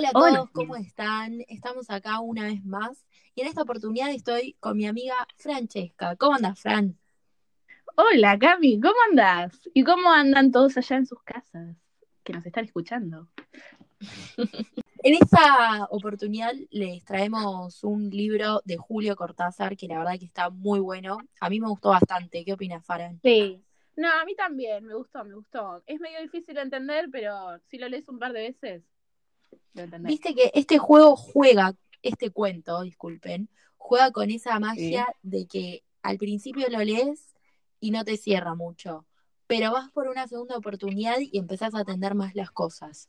Hola a todos, ¿cómo están? Estamos acá una vez más y en esta oportunidad estoy con mi amiga Francesca. ¿Cómo andas, Fran? Hola, Cami, ¿cómo andas? ¿Y cómo andan todos allá en sus casas que nos están escuchando? en esta oportunidad les traemos un libro de Julio Cortázar que la verdad que está muy bueno. A mí me gustó bastante. ¿Qué opinas, Fran? Sí. No, a mí también, me gustó, me gustó. Es medio difícil de entender, pero si lo lees un par de veces, Viste que este juego juega, este cuento, disculpen, juega con esa magia de que al principio lo lees y no te cierra mucho, pero vas por una segunda oportunidad y empezás a atender más las cosas.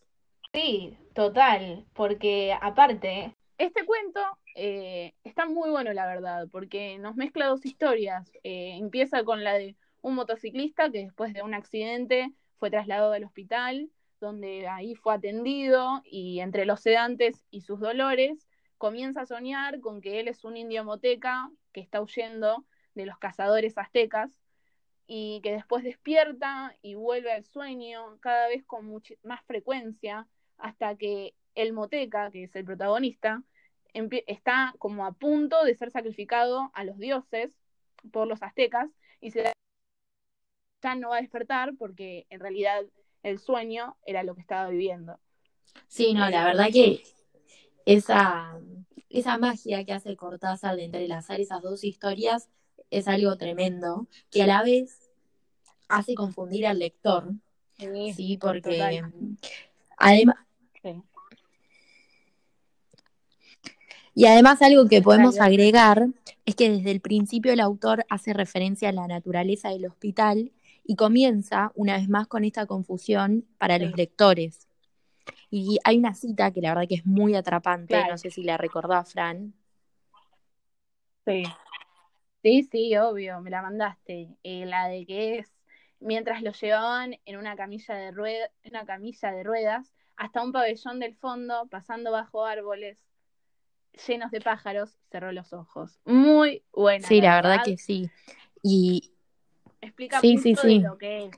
Sí, total, porque aparte, este cuento eh, está muy bueno, la verdad, porque nos mezcla dos historias. Eh, empieza con la de un motociclista que después de un accidente fue trasladado al hospital donde ahí fue atendido y entre los sedantes y sus dolores comienza a soñar con que él es un indio moteca que está huyendo de los cazadores aztecas y que después despierta y vuelve al sueño cada vez con más frecuencia hasta que el moteca, que es el protagonista, está como a punto de ser sacrificado a los dioses por los aztecas y se ya no va a despertar porque en realidad el sueño era lo que estaba viviendo. Sí, no, la verdad que esa, esa magia que hace Cortázar de entrelazar esas dos historias es algo tremendo, que a la vez hace confundir al lector. Sí, porque además... Y además algo que podemos agregar es que desde el principio el autor hace referencia a la naturaleza del hospital y comienza una vez más con esta confusión para los lectores. Y hay una cita que la verdad que es muy atrapante, no sé si la recordó Fran. Sí. Sí, sí, obvio, me la mandaste. Eh, la de que es mientras lo llevaban en una camilla de una camilla de ruedas hasta un pabellón del fondo, pasando bajo árboles llenos de pájaros, cerró los ojos. Muy buena. Sí, la, verdad que sí. Y, Explica sí, sí, sí. lo que es.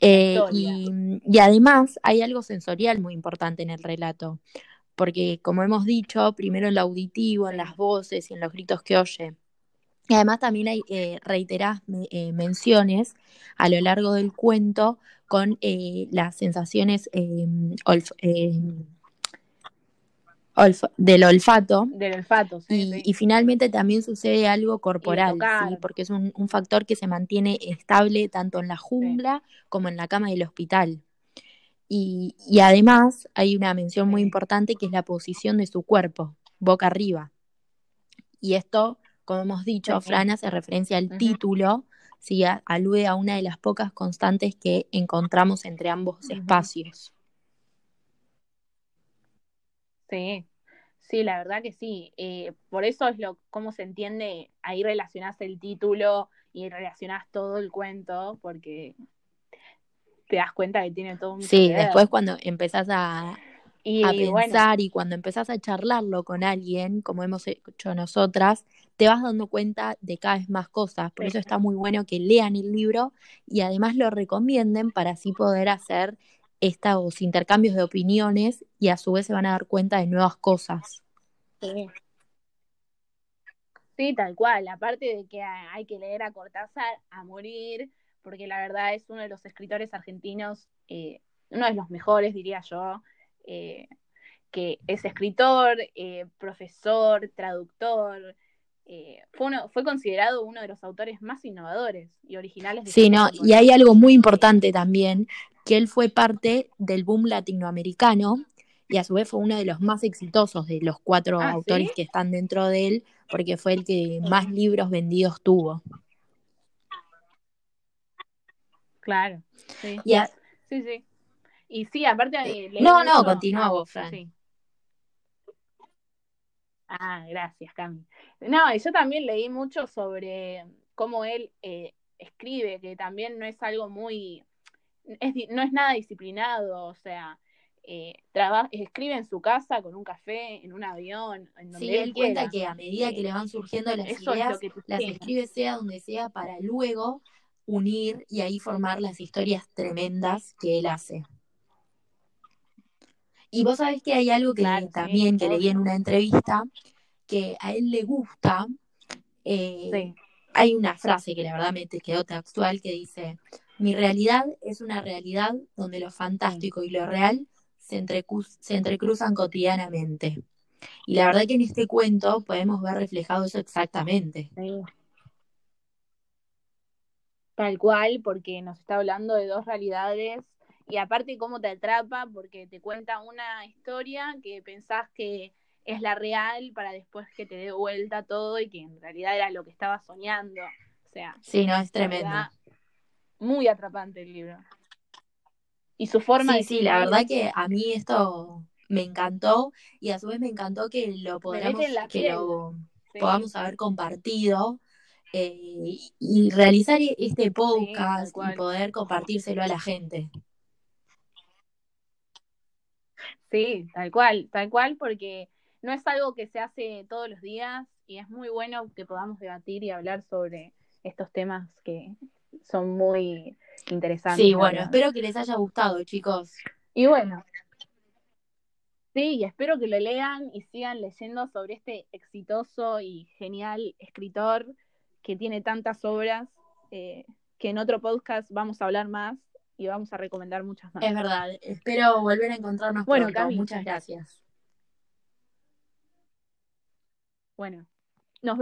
Eh, y, además hay algo sensorial muy importante en el relato, porque como hemos dicho, primero en lo auditivo, en las voces y en los gritos que oye. Y además también hay eh, reiteradas eh, menciones a lo largo del cuento con eh, las sensaciones del olfato. Del olfato, sí y, finalmente también sucede algo corporal, ¿sí? porque es un, factor que se mantiene estable tanto en la jungla como en la cama del hospital. Y, además hay una mención muy importante que es la posición de su cuerpo, boca arriba. Y esto, como hemos dicho, Fran hace referencia al título, ¿sí? alude a una de las pocas constantes que encontramos entre ambos espacios. Sí, sí, la verdad que sí. Eh, por eso es lo cómo se entiende, ahí relacionás el título y relacionás todo el cuento, porque te das cuenta que tiene todo un Sí, después cuando empezás a, pensar y cuando empezás a charlarlo con alguien, como hemos hecho nosotras, te vas dando cuenta de cada vez más cosas. Por eso está muy bueno que lean el libro y además lo recomienden para así poder hacer estos intercambios de opiniones y a su vez se van a dar cuenta de nuevas cosas. Sí. tal cual. Aparte de que hay que leer a Cortázar a morir, porque la verdad es uno de los escritores argentinos, eh, uno de los mejores, diría yo, eh, que es escritor, eh, profesor, traductor. Fue, fue considerado uno de los autores más innovadores y originales. De sí, no, y hay algo muy importante también, que él fue parte del boom latinoamericano y a su vez fue uno de los más exitosos de los cuatro ah, autores que están dentro de él, porque fue el que más libros vendidos tuvo. Claro, sí. sí, sí. Y sí, aparte... Eh, no, no, continúa vos, Fran. Ah, gracias, Cami. No, yo también leí mucho sobre cómo él eh, escribe, que también no es algo muy no es nada disciplinado, o sea, eh, escribe en su casa con un café, en un avión, en donde sí, él, cuenta que a medida que le van surgiendo las ideas, las escribe sea donde sea para luego unir y ahí formar las historias tremendas que él hace. Y vos sabés que hay algo que también que leí en una entrevista, que a él le gusta, eh, hay una frase que la verdad me quedó textual que dice, mi realidad es una realidad donde lo fantástico y lo real se, se entrecruzan cotidianamente. Y la verdad que en este cuento podemos ver reflejado eso exactamente. Tal cual, porque nos está hablando de dos realidades y aparte cómo te atrapa, porque te cuenta una historia que pensás que es la real para después que te dé vuelta todo y que en realidad era lo que estaba soñando. O sea, sí, no, es tremendo. muy atrapante el libro. Y su forma sí, de... Sí, la verdad que a mí esto me encantó y a su vez me encantó que lo podamos, que lo podamos haber compartido eh, y realizar e-, este podcast y poder compartírselo a la gente. Sí, tal cual, tal cual, porque no es algo que se hace todos los días y es muy bueno que podamos debatir y hablar sobre estos temas que son muy interesantes. Sí, bueno, espero que les haya gustado, chicos. Y bueno, sí, y espero que lo lean y sigan leyendo sobre este exitoso y genial escritor que tiene tantas obras, eh, que en otro podcast vamos a hablar más y vamos a recomendar muchas más. Es verdad, espero volver a encontrarnos bueno, pronto. Muchas gracias. Bueno, nos vemos.